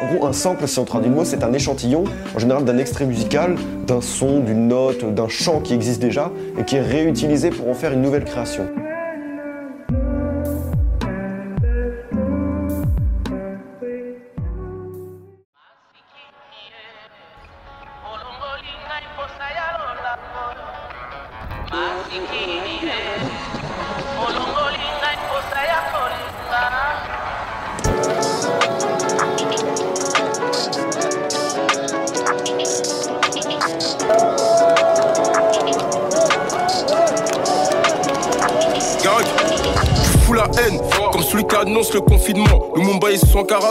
En gros, un sample, si on traduit le mot, c'est un échantillon, en général d'un extrait musical, d'un son, d'une note, d'un chant qui existe déjà et qui est réutilisé pour en faire une nouvelle création.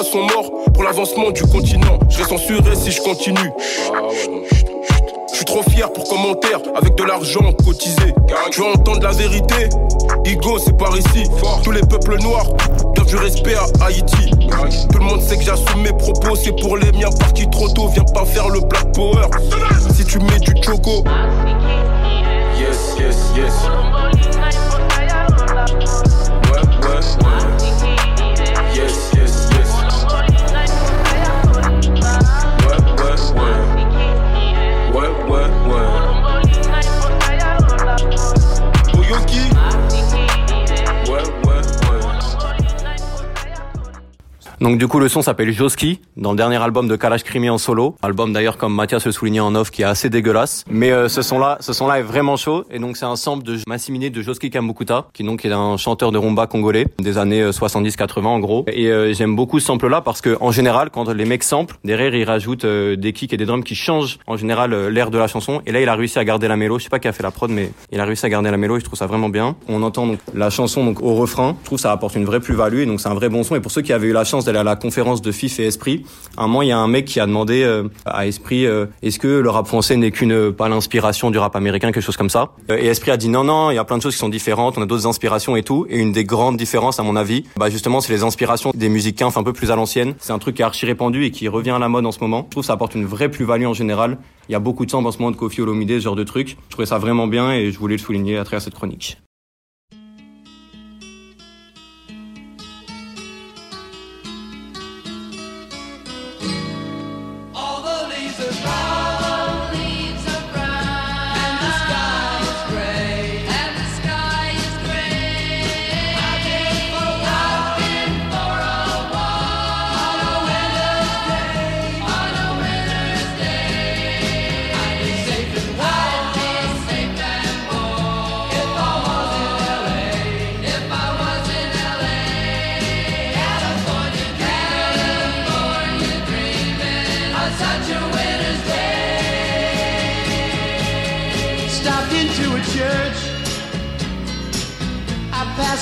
Sont morts pour l'avancement du continent. Je vais censurer si je continue. Je suis trop fier pour commentaire, avec de l'argent cotisé. Tu veux entendre la vérité Igo, c'est par ici. Tous les peuples noirs doivent du respect à Haïti. Tout le monde sait que j'assume mes propos, c'est pour les miens partis trop tôt. Viens pas faire le black power. Si tu mets du choco. Yes, yes, yes. Donc du coup le son s'appelle Joski dans le dernier album de Kalash Krimi en solo, album d'ailleurs comme Mathias le soulignait en off qui est assez dégueulasse, mais euh, ce son là, ce son là est vraiment chaud. Et donc c'est un sample de Massimine de Joski Kambukuta qui donc est un chanteur de rumba congolais des années 70-80 en gros. Et euh, j'aime beaucoup ce sample là parce que en général quand les mecs samplent derrière ils rajoutent euh, des kicks et des drums qui changent en général euh, l'air de la chanson. Et là il a réussi à garder la mélo, je sais pas qui a fait la prod mais il a réussi à garder la mélo et je trouve ça vraiment bien. On entend donc la chanson donc au refrain, je trouve ça apporte une vraie plus-value et donc c'est un vrai bon son. Et pour ceux qui avaient eu la chance à la conférence de FIF et Esprit, à un moment il y a un mec qui a demandé euh, à Esprit euh, est-ce que le rap français n'est qu'une pas l'inspiration du rap américain quelque chose comme ça. Euh, et Esprit a dit non non il y a plein de choses qui sont différentes on a d'autres inspirations et tout. Et une des grandes différences à mon avis bah justement c'est les inspirations des musiques kinf un peu plus à l'ancienne. C'est un truc qui est archi répandu et qui revient à la mode en ce moment. Je trouve que ça apporte une vraie plus-value en général. Il y a beaucoup de samples en ce moment de Kofi Olomide ce genre de trucs je trouvais ça vraiment bien et je voulais le souligner à travers cette chronique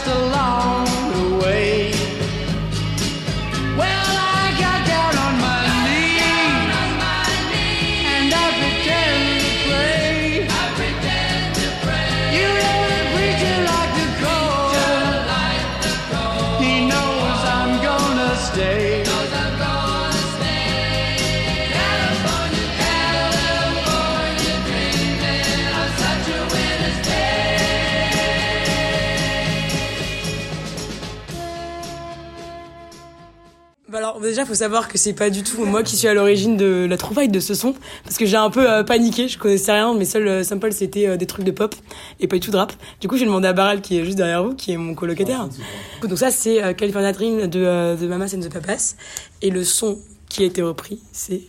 along déjà faut savoir que c'est pas du tout moi qui suis à l'origine de la trouvaille de ce son parce que j'ai un peu euh, paniqué, je connaissais rien, mes seuls euh, samples c'était euh, des trucs de pop et pas du tout de rap. Du coup j'ai demandé à Baral qui est juste derrière vous, qui est mon colocataire. Donc ça c'est euh, California Dream de, de Mamas and the Papas et le son qui a été repris c'est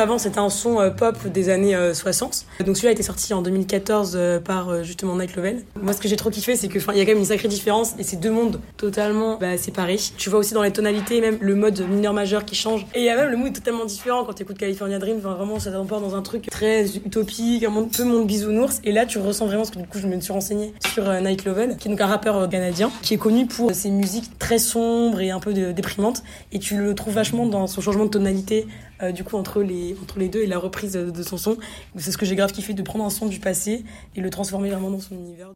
D'avant c'était un son euh, pop des années euh, 60. Donc celui-là a été sorti en 2014 euh, par euh, justement Night Lovell. Moi ce que j'ai trop kiffé c'est que il y a quand même une sacrée différence et c'est deux mondes totalement bah, séparés. Tu vois aussi dans les tonalités même le mode mineur majeur qui change et il y a même le mood totalement différent quand tu écoutes California Dream. Vraiment ça t'emporte dans un truc très utopique, un monde peu monde bisounours et là tu ressens vraiment ce que du coup je me suis renseignée sur euh, Night Lovell qui est donc un rappeur euh, canadien qui est connu pour ses musiques très sombres et un peu déprimantes et tu le trouves vachement dans son changement de tonalité euh, du coup entre les entre les deux et la reprise de, son son. C'est ce que j'ai grave kiffé de prendre un son du passé et le transformer vraiment dans son univers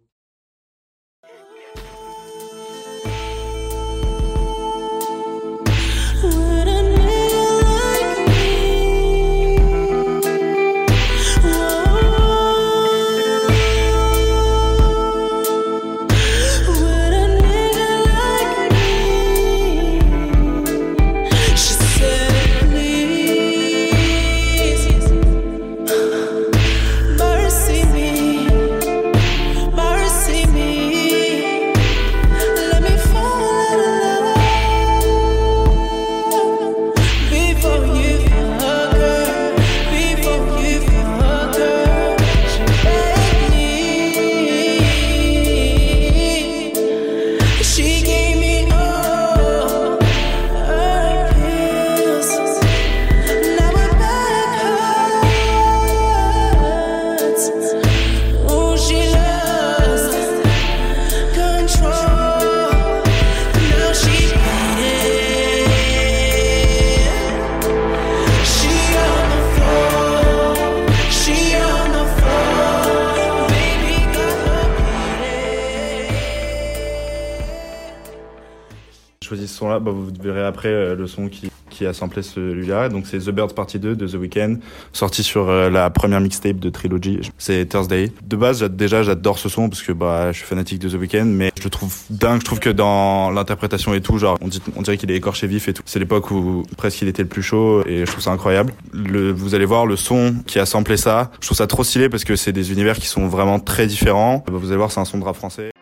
son-là, bah, vous verrez après euh, le son qui, qui a samplé celui-là. Donc c'est The Birds Party 2 de The Weeknd, sorti sur euh, la première mixtape de Trilogy. C'est Thursday. De base, déjà, j'adore ce son parce que bah, je suis fanatique de The Weeknd, mais je le trouve dingue. Je trouve que dans l'interprétation et tout, genre, on dirait qu'il est écorché vif et tout. C'est l'époque où presque il était le plus chaud et je trouve ça incroyable. Le, vous allez voir le son qui a samplé ça. Je trouve ça trop stylé parce que c'est des univers qui sont vraiment très différents. Vous allez voir, c'est un son de rap français.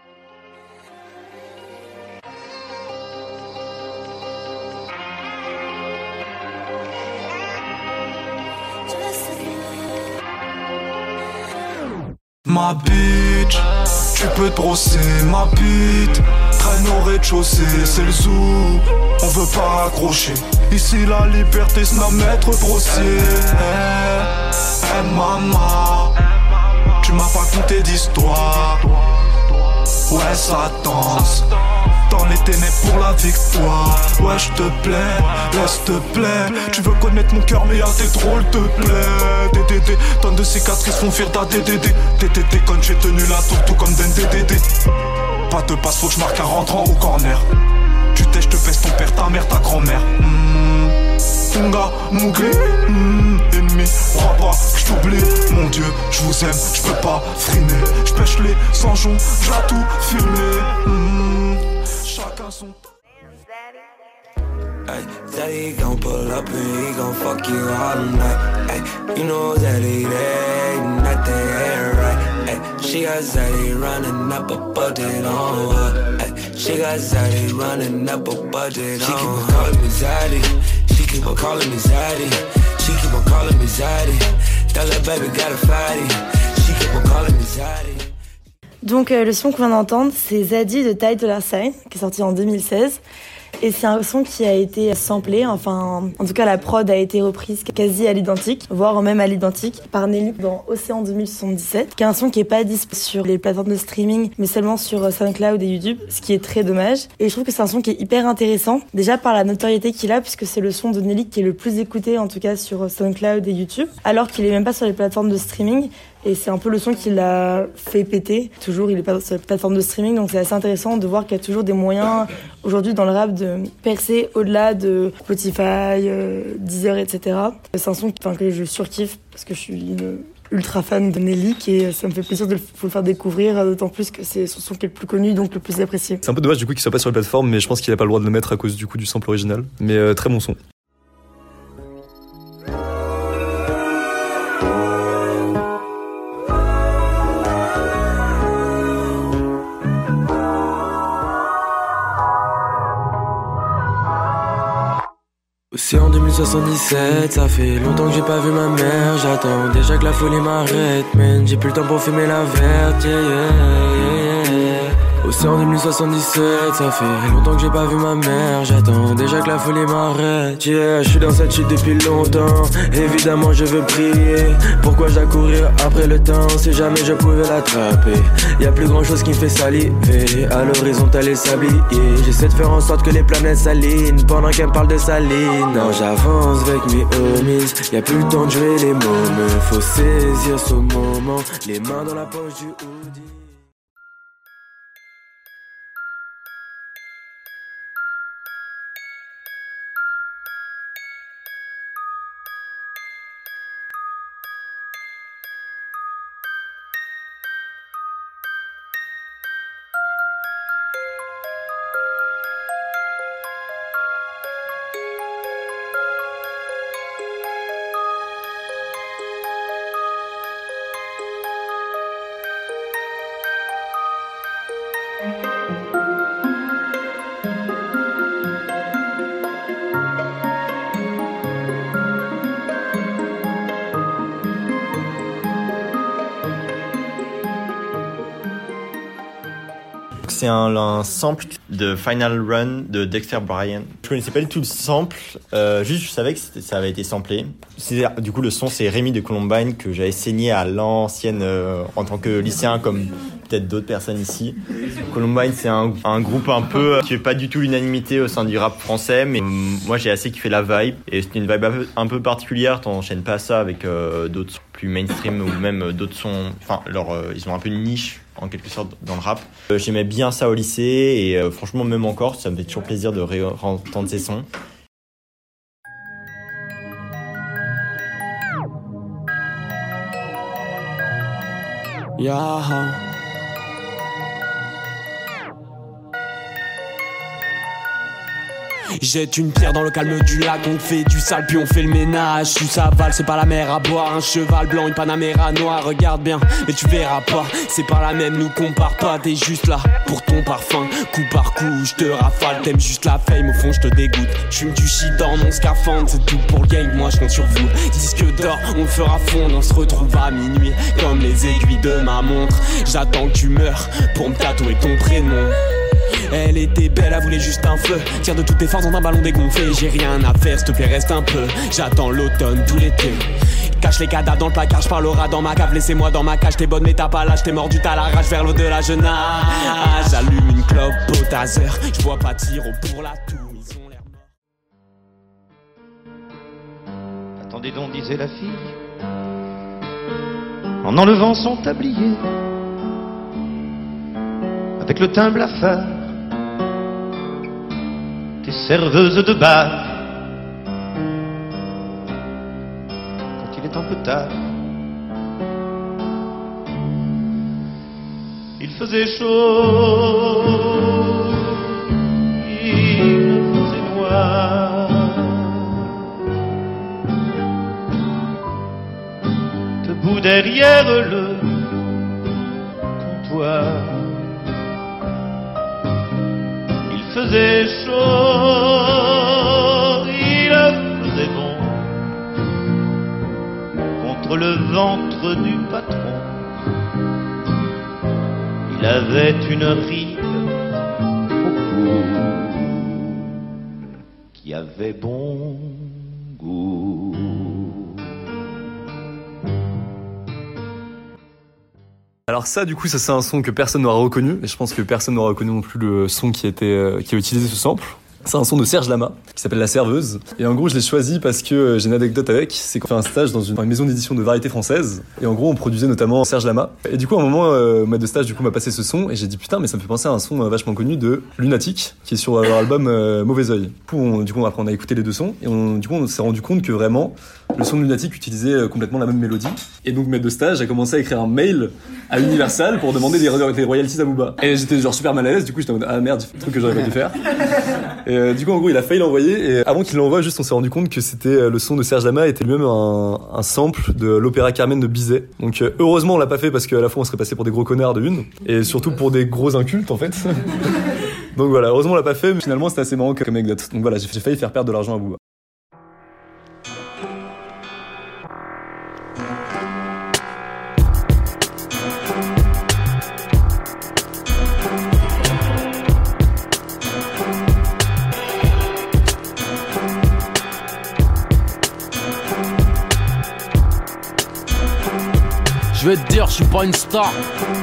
Ma bitch, tu peux te brosser ma bite. Traîne au rez-de-chaussée, c'est le zoo. On veut pas accrocher. Ici la liberté c'est notre maître grossier. Eh, eh, maman Tu m'as pas conté d'histoire Ouais ça danse dans les ténèbres pour la victoire. Ouais je te plais, laisse te plaît Tu veux connaître mon cœur mais y'a des drôles te plaît DDD, tonnes de cicatrices font fuir ta DDD DDD quand j'ai tenu la tour tout comme DDD Pas de passe faut que je marque un rentrant au corner. Tu t'es, je te pèse ton père, ta mère, ta grand-mère. Hmm. Tunga, Mowgli, hmm, ennemi, crois pas que je t'oublie Mon dieu, je vous aime, je peux pas frimer Je pêche les sans jonc, j'ai tout filmé Hmm. Chacun son Ay, Daddy gon' pull up and he gon' fuck you all night. Ay, you know Daddy, there ain't nothing ain't right. Ay, she got Zaddy running up a budget on her. Ay, she got Zaddy running up a budget she on her. She keep on calling me Zaddy. She keep on calling me Zaddy. Donc le son qu'on vient d'entendre, c'est Zaddy de Ty Dolla Sign, qui est sorti en 2016. Et c'est un son qui a été samplé, enfin, en tout cas la prod a été reprise quasi à l'identique, voire même à l'identique, par Nelly dans Océan 2077, qui est un son qui est pas disponible sur les plateformes de streaming, mais seulement sur SoundCloud et YouTube, ce qui est très dommage. Et je trouve que c'est un son qui est hyper intéressant, déjà par la notoriété qu'il a, puisque c'est le son de Nelly qui est le plus écouté, en tout cas sur SoundCloud et YouTube, alors qu'il est même pas sur les plateformes de streaming. Et c'est un peu le son qui l'a fait péter. Toujours, il est pas sur la plateforme de streaming, donc c'est assez intéressant de voir qu'il y a toujours des moyens aujourd'hui dans le rap de percer au-delà de Spotify, euh, Deezer, etc. C'est un son que je surkiffe parce que je suis une ultra fan de Nelly et ça me fait plaisir de le, faire découvrir, d'autant plus que c'est son son qui est le plus connu, donc le plus apprécié. C'est un peu dommage du coup qu'il soit pas sur la plateforme, mais je pense qu'il a pas le droit de le mettre à cause du coup du sample original. Mais euh, très bon son. C'est en 2000 2077, ça fait longtemps que j'ai pas vu ma mère. J'attends déjà que la folie m'arrête, man. J'ai plus le temps pour fumer la verte, yeah. Océan 2077, ça fait longtemps que j'ai pas vu ma mère. J'attends déjà que la folie m'arrête. Yeah, je suis dans cette chute depuis longtemps. Évidemment, je veux prier. Pourquoi j'ai courir après le temps si jamais je pouvais l'attraper? Y a plus grand chose qui me fait saliver. À l'horizontale et s'habiller. J'essaie de faire en sorte que les planètes s'alignent pendant qu'elles me parlent de saline. Non, j'avance avec mes homies. Y a plus le temps de jouer les mots, mais faut saisir ce moment. Les mains dans la poche du hoodie. C'est un, sample de Final Run de Dexter Bryan. Je connaissais pas du tout le sample, euh, juste je savais que ça avait été samplé. C'est- Du coup, le son, c'est Rémi de Columbine que j'avais saigné à l'ancienne euh, en tant que lycéen, comme peut-être d'autres personnes ici. Columbine, c'est un, groupe un peu euh, qui fait pas du tout l'unanimité au sein du rap français, mais moi j'ai assez kiffé la vibe et c'était une vibe un peu, un peu particulière. T'enchaînes pas ça avec d'autres sons plus mainstream ou même d'autres sons. Enfin, leur, ils ont un peu une niche en quelque sorte dans le rap. Euh, J'aimais bien ça au lycée et euh, franchement même encore, ça me fait toujours plaisir de réentendre ces sons. Yeah. Jette une pierre dans le calme du lac, on fait du sale puis on fait le ménage. Tu savales, c'est pas la mer à boire, un cheval blanc, une Panamera noire. Regarde bien, mais tu verras pas, c'est pas la même, nous compare pas. T'es juste là pour ton parfum, coup par coup, je te rafale. T'aimes juste la fame, au fond je te dégoûte. Je du shit dans mon scaphandre, c'est tout pour le gang, moi je compte sur vous. Disque d'or, on fera fondre, on se retrouve à minuit, comme les aiguilles de ma montre. J'attends que tu meurs pour me tatouer ton prénom. Elle était belle, elle voulait juste un feu. Tire de toutes tes forces dans un ballon dégonflé. J'ai rien à faire, s'il te plaît, reste un peu. J'attends l'automne tout l'été. Cache les cadavres dans le placard, je dans ma cave. Laissez-moi dans ma cage, t'es bonne, mais t'as pas l'âge. T'es mordu, t'as la rage vers l'au-delà, je nage. J'allume une clope au taser. Je vois pas tir au pour la toux. Ils ont l'air Attendez donc, disait la fille, en enlevant son tablier, avec le teint blafard des serveuses de bar. Quand il est un peu tard, il faisait chaud, il faisait debout derrière le comptoir. Faisait chaud, il faisait bon contre le ventre du patron. Il avait une ride au cou qui avait bon goût. Alors ça, du coup, ça c'est un son que personne n'aura reconnu, et je pense que personne n'aura reconnu non plus le son qui euh, qui a utilisé ce sample. C'est un son de Serge Lama qui s'appelle La Serveuse. Et en gros, je l'ai choisi parce que euh, j'ai une anecdote avec. C'est qu'on fait un stage dans une, maison d'édition de variété française. Et en gros, on produisait notamment Serge Lama. Et du coup, à un moment, euh, maître de stage du coup m'a passé ce son et j'ai dit putain, mais ça me fait penser à un son vachement connu de Lunatic qui est sur leur album euh, Mauvais Oeil. Du coup, on, après on a écouté les deux sons et on, du coup, on s'est rendu compte que vraiment le son de Lunatic utilisait euh, complètement la même mélodie. Et donc, maître de stage a commencé à écrire un mail à Universal pour demander des, ro- des royalties à Booba. Et j'étais genre super mal à l'aise. Du coup, j'étais en mode ah merde, truc que j'aurais pas dû faire. Et euh, du coup, en gros, il a failli l'envoyer. Et avant qu'il l'envoie, juste, on s'est rendu compte que c'était euh, le son de Serge Lama était lui-même un, sample de l'opéra Carmen de Bizet. Donc, euh, heureusement, on l'a pas fait parce qu'à la fois, on serait passé pour des gros connards de une, et surtout pour des gros incultes, en fait. Donc voilà, heureusement, on l'a pas fait, mais finalement, c'était assez marrant comme anecdote. Donc voilà, j'ai failli faire perdre de l'argent à Booba. Je suis pas une star.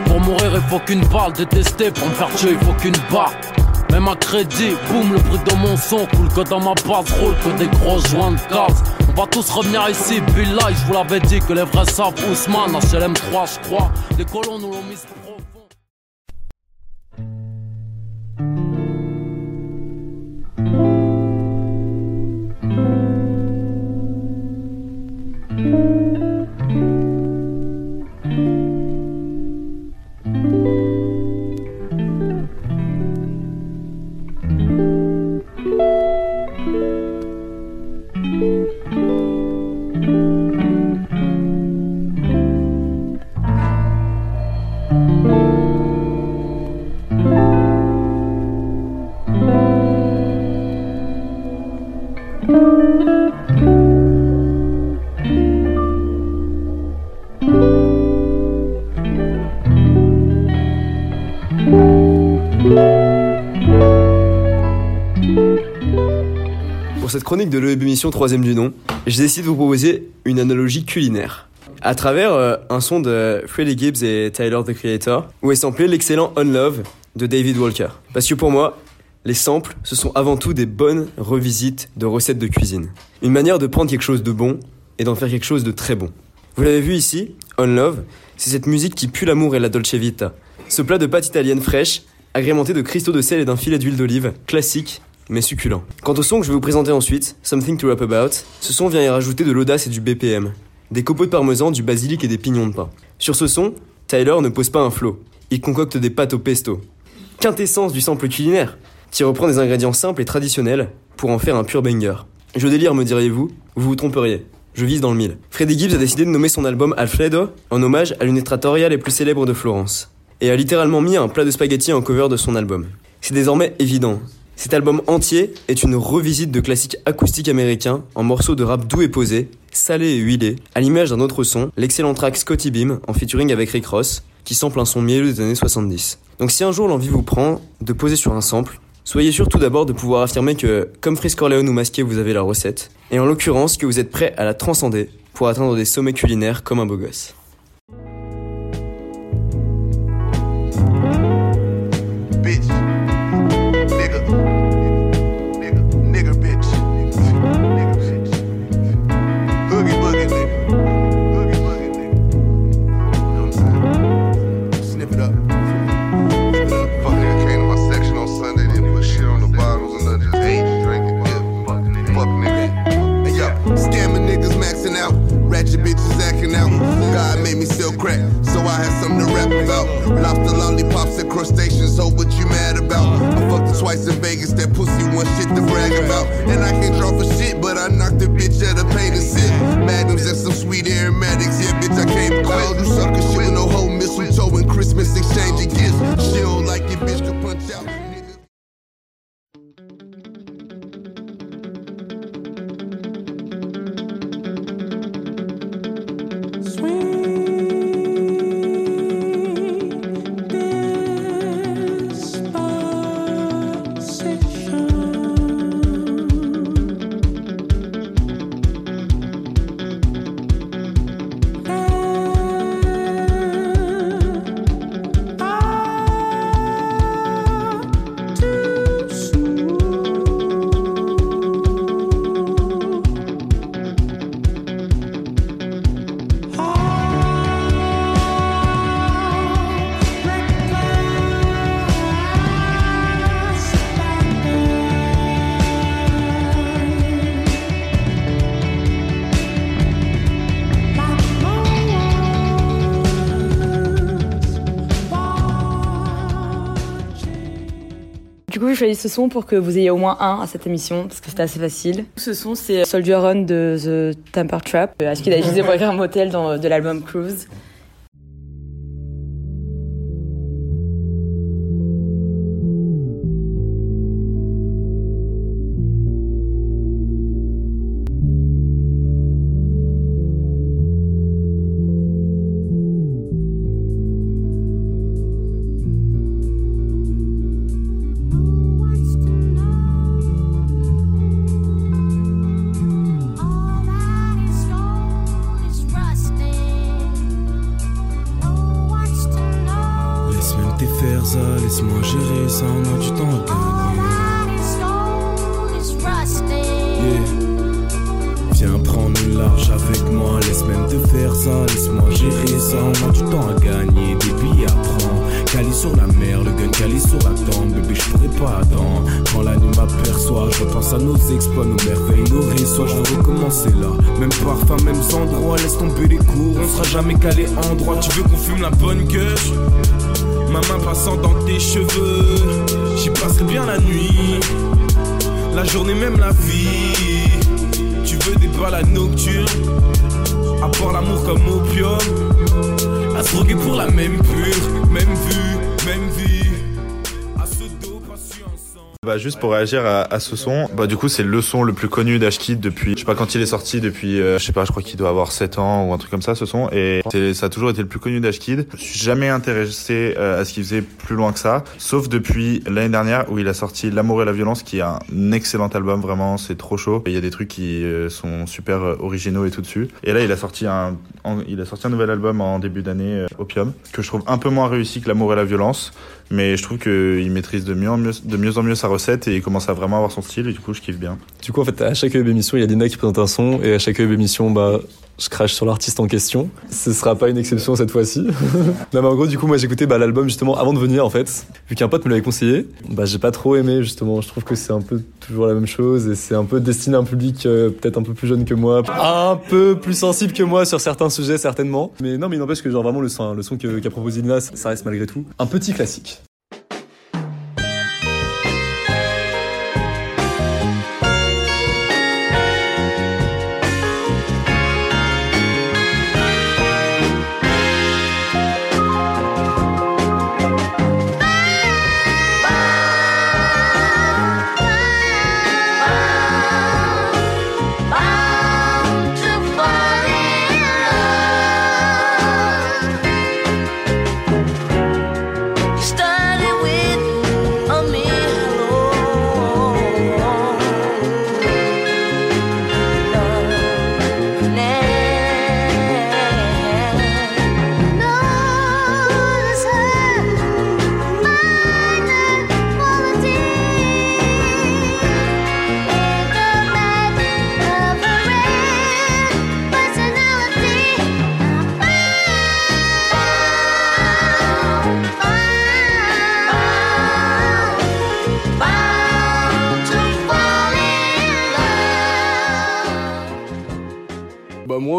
Pour mourir, il faut qu'une balle. Détester, pour me faire tuer, il faut qu'une barre. Même à crédit, boum, le bruit de mon son coule que dans ma base roule que des gros joints de gaz. On va tous revenir ici, Billah, je vous l'avais dit que les vrais savent Ousmane, HLM 3, je crois. Les colons nous l'ont mis profond. Cette chronique de l'émission troisième du nom, j'ai décidé de vous proposer une analogie culinaire. À travers euh, un son de Freddie Gibbs et Tyler the Creator, où est samplé l'excellent On Love de David Walker. Parce que pour moi, les samples, ce sont avant tout des bonnes revisites de recettes de cuisine. Une manière de prendre quelque chose de bon et d'en faire quelque chose de très bon. Vous l'avez vu ici, On Love, c'est cette musique qui pue l'amour et la dolce vita. Ce plat de pâte italienne fraîche, agrémenté de cristaux de sel et d'un filet d'huile d'olive, classique mais succulent. Quant au son que je vais vous présenter ensuite, Something to Rap About, ce son vient y rajouter de l'audace et du BPM, des copeaux de parmesan, du basilic et des pignons de pain. Sur ce son, Tyler ne pose pas un flow, il concocte des pâtes au pesto. Quintessence du sample culinaire, qui reprend des ingrédients simples et traditionnels pour en faire un pur banger. Je délire, me diriez-vous, vous vous tromperiez. Je vise dans le mille. Freddie Gibbs a décidé de nommer son album Alfredo en hommage à l'une des les plus célèbres de Florence, et a littéralement mis un plat de spaghettis en cover de son album. C'est désormais évident. Cet album entier est une revisite de classiques acoustiques américains en morceaux de rap doux et posés, salés et huilés, à l'image d'un autre son, l'excellent track Scotty Beam en featuring avec Rick Ross, qui sample un son mielleux des années 70. Donc si un jour l'envie vous prend de poser sur un sample, soyez sûr tout d'abord de pouvoir affirmer que, comme Frisk Corleone ou Masqué, vous avez la recette, et en l'occurrence que vous êtes prêt à la transcender pour atteindre des sommets culinaires comme un beau gosse. Choisi ce son pour que vous ayez au moins un à cette émission, parce que c'était assez facile. Ce son, c'est Soldier Run de The Temper Trap, à ce qu'il a utilisé pour écrire un motel dans, de l'album Cruise. Même la vie. Tu veux des balades nocturnes, à boire l'amour comme opium, à se droguer pour la même pure, même vue, même vie. Bah juste pour réagir à, à ce son, bah du coup c'est le son le plus connu d'Ashkid depuis, je sais pas quand il est sorti, depuis, euh, je sais pas, je crois qu'il doit avoir 7 ans ou un truc comme ça ce son, et ça a toujours été le plus connu d'Ashkid. Je suis jamais intéressé euh, à ce qu'il faisait plus loin que ça, sauf depuis l'année dernière où il a sorti L'amour et la violence qui est un excellent album, vraiment c'est trop chaud. Il y a des trucs qui euh, sont super euh, originaux et tout dessus. Et là il a sorti un, il a sorti un nouvel album en début d'année, euh, Opium, que je trouve un peu moins réussi que L'amour et la violence. Mais je trouve qu'il maîtrise de mieux, en mieux, de mieux en mieux sa recette et il commence à vraiment avoir son style et du coup je kiffe bien. Du coup, en fait, à chaque web émission, il y a Lina qui présente un son, et à chaque web émission, bah, je crache sur l'artiste en question. Ce sera pas une exception cette fois-ci. mais en gros, du coup, moi, j'écoutais bah, l'album justement avant de venir, en fait. Vu qu'un pote me l'avait conseillé, bah, j'ai pas trop aimé, justement. Je trouve que c'est un peu toujours la même chose, et c'est un peu destiné à un public euh, peut-être un peu plus jeune que moi, un peu plus sensible que moi sur certains sujets, certainement. Mais non, mais il n'empêche que, genre, vraiment, le son, le son qu'a proposé Lina, ça reste malgré tout un petit classique.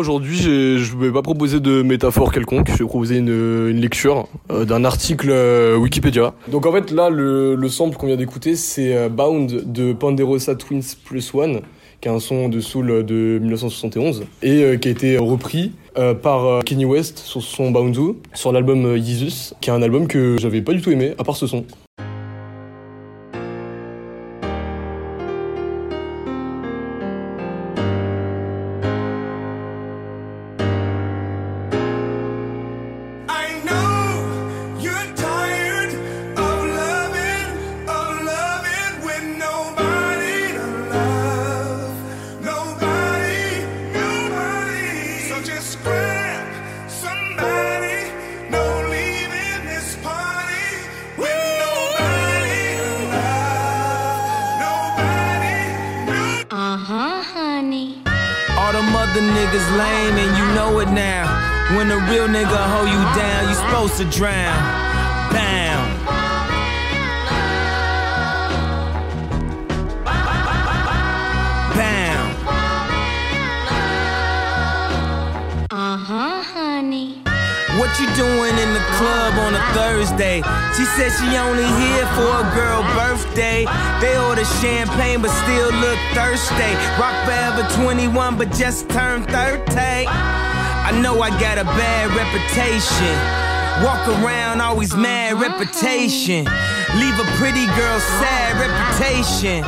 Aujourd'hui je vais pas proposer de métaphore quelconque, je vais proposer une, lecture euh, d'un article euh, Wikipédia. Donc en fait là le, le sample qu'on vient d'écouter c'est euh, Bound de Panderosa Twins Plus One qui est un son de soul de 1971 et qui a été repris par Kanye West sur son Boundu sur l'album Jesus qui est un album que j'avais pas du tout aimé à part ce son. Niggas lame and you know it now. When a real nigga hold you down, you supposed to drown. You doing in the club on a Thursday? She said she only here for a girl birthday. They order champagne but still look thirsty. Rock forever 21 but just turned 30. I know I got a bad reputation. Walk around always mad reputation. Leave a pretty girl sad reputation.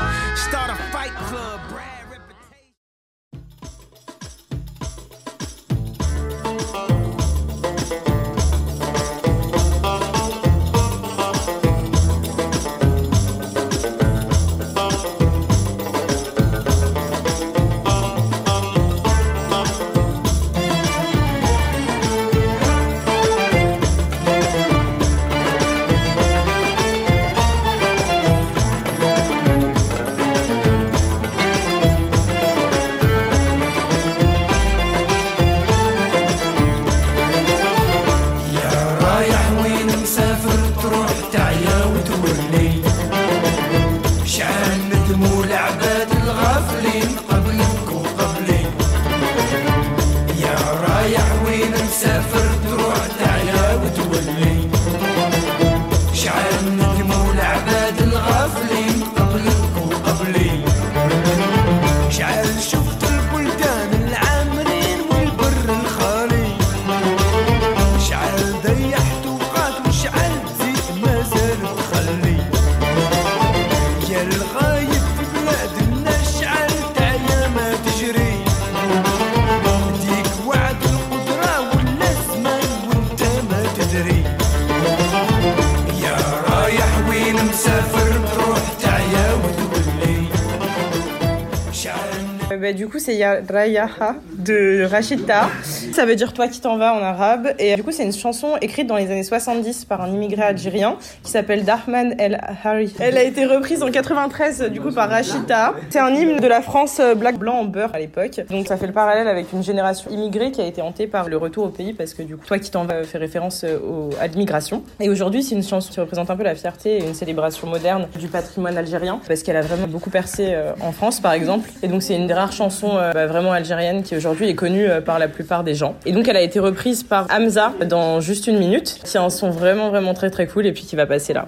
Du coup, c'est Ya Rayaha de Rachida. Ça veut dire toi qui t'en vas en arabe. Et du coup, c'est une chanson écrite dans les années 70 par un immigré algérien qui s'appelle Dahman El Hari. Elle a été reprise en 93 du coup par Rachida. C'est un hymne de la France euh, black blanc en beurre à l'époque. Donc ça fait le parallèle avec une génération immigrée qui a été hantée par le retour au pays parce que du coup, toi qui t'en vas fait référence euh, au- à l'immigration. Et aujourd'hui, c'est une chanson qui représente un peu la fierté et une célébration moderne du patrimoine algérien parce qu'elle a vraiment beaucoup percé euh, en France par exemple. Et donc c'est une des rares chansons euh, bah, vraiment algérienne qui aujourd'hui est connue euh, par la plupart des gens. Et donc elle a été reprise par Hamza dans juste une minute. C'est un son vraiment vraiment très très cool et puis qui va passer là.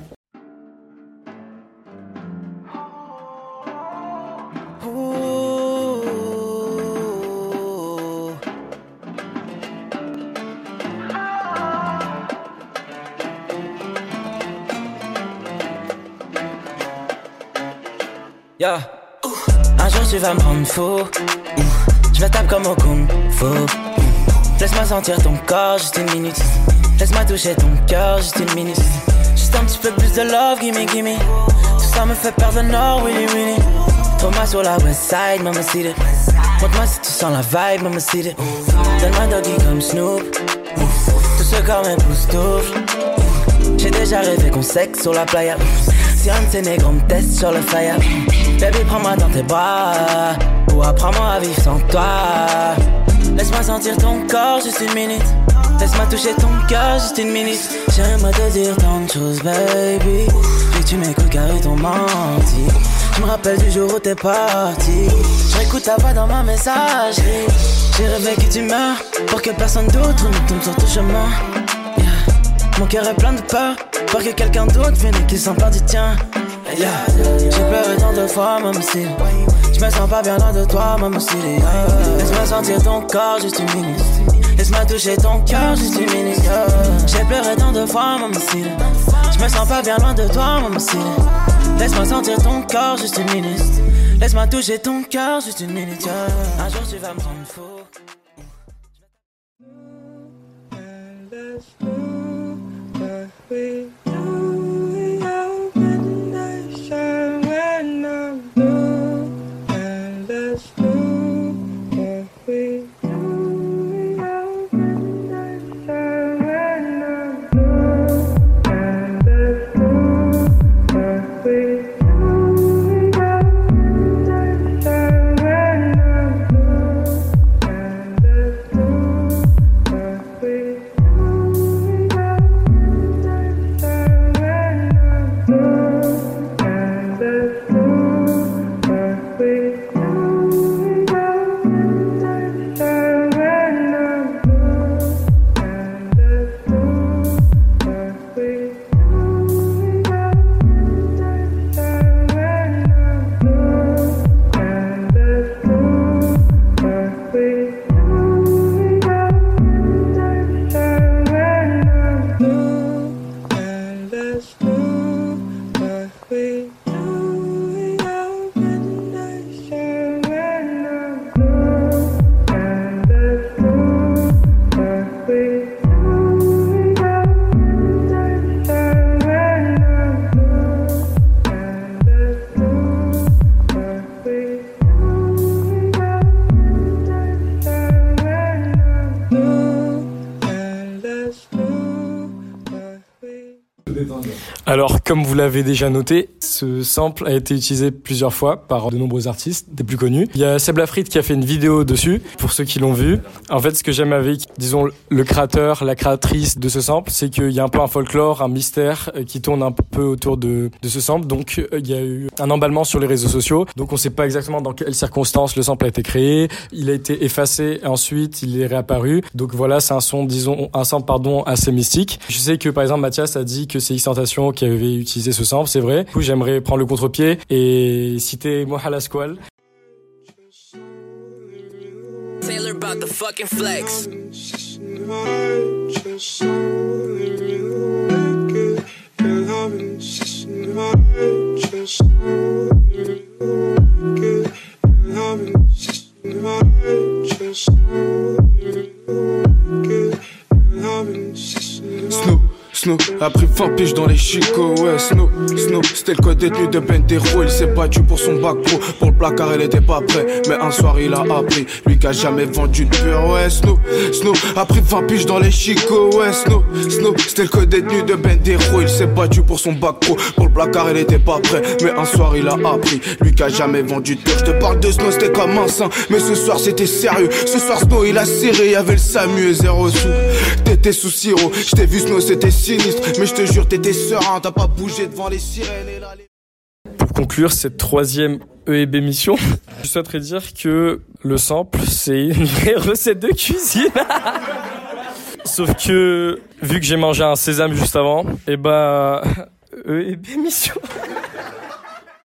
Yeah. Un jour tu vas me rendre fou. Je vais taper comme au kung fu. Laisse-moi sentir ton corps juste une minute. Laisse-moi toucher ton cœur juste une minute. Juste un petit peu plus de love, gimme, gimme. Tout ça me fait perdre le nord, willy, willy. Trouve-moi sur la west side, mama it. Montre-moi si tu sens la vibe, mama it. Donne-moi doggy comme Snoop. Tout ce corps m'époustoufle. J'ai déjà rêvé qu'on sexe sur la playa. Si un de ces négros me teste sur le fire. Baby, prends-moi dans tes bras. Ou apprends-moi à vivre sans toi. Laisse-moi sentir ton corps juste une minute. Laisse-moi toucher ton cœur juste une minute. J'aimerais te dire tant de choses, baby. Mais tu m'écoutes car ils t'ont menti. Je me rappelle du jour où t'es parti. Je réécoute ta voix dans ma messagerie. J'ai rêvé que tu meurs pour que personne d'autre ne tombe sur ton chemin. Yeah. Mon cœur est plein de peur Pour que quelqu'un d'autre vienne et qu'il s'empare du tien Yeah. J'ai pleuré tant de fois, maman si Je me sens pas bien loin de toi, maman si Laisse-moi sentir ton corps juste une minute. Laisse-moi toucher ton cœur juste une minute. J'ai pleuré tant de fois, maman si Je me sens pas bien loin de toi, maman si Laisse-moi sentir ton corps juste une minute. Laisse-moi toucher ton cœur juste une minute. Un jour tu vas me rendre fou Alors, comme vous l'avez déjà noté, ce sample a été utilisé plusieurs fois par de nombreux artistes, des plus connus. Il y a Seb Lafrite qui a fait une vidéo dessus, pour ceux qui l'ont vu. En fait, ce que j'aime avec, disons, le créateur, la créatrice de ce sample, c'est qu'il y a un peu un folklore, un mystère euh, qui tourne un peu autour de, de ce sample. Donc, euh, il y a eu un emballement sur les réseaux sociaux. Donc, on sait pas exactement dans quelles circonstances le sample a été créé. Il a été effacé et ensuite il est réapparu. Donc voilà, c'est un son, disons, un sample, pardon, assez mystique. Je sais que, par exemple, Mathias a dit que c'est X-Tentation qui avait utilisé ce sample, c'est vrai. Du coup, j'aimerais prendre le contre-pied et citer Mohala Squall. 20 piges dans les chicots, ouais, Snoop, C'était le code détenu de Bentero, il s'est battu pour son bac pro, pour le placard il était pas prêt, mais un soir il a appris, lui qui a jamais vendu de pur, ouais, Snoop, Snoop a pris 20 piges dans les chicots, ouais, Snoop, Snoop, c'était le code détenu de Bentero, il s'est battu pour son bac pro, pour le placard il était pas prêt, mais un soir il a appris, lui qui a jamais vendu de pur, je te parle de Snow, c'était comme un saint, mais ce soir c'était sérieux, ce soir Snow il a serré, y avait le Samu et zéro sous, t'étais sous sirop, je t'ai vu Snow c'était sinistre, mais je te jure t'étais serein, t'as pas bougé devant les les... Pour conclure cette troisième EEB mission, je souhaiterais dire que le sample, c'est une vraie recette de cuisine. Sauf que, vu que j'ai mangé un sésame juste avant, et bah, EEB mission.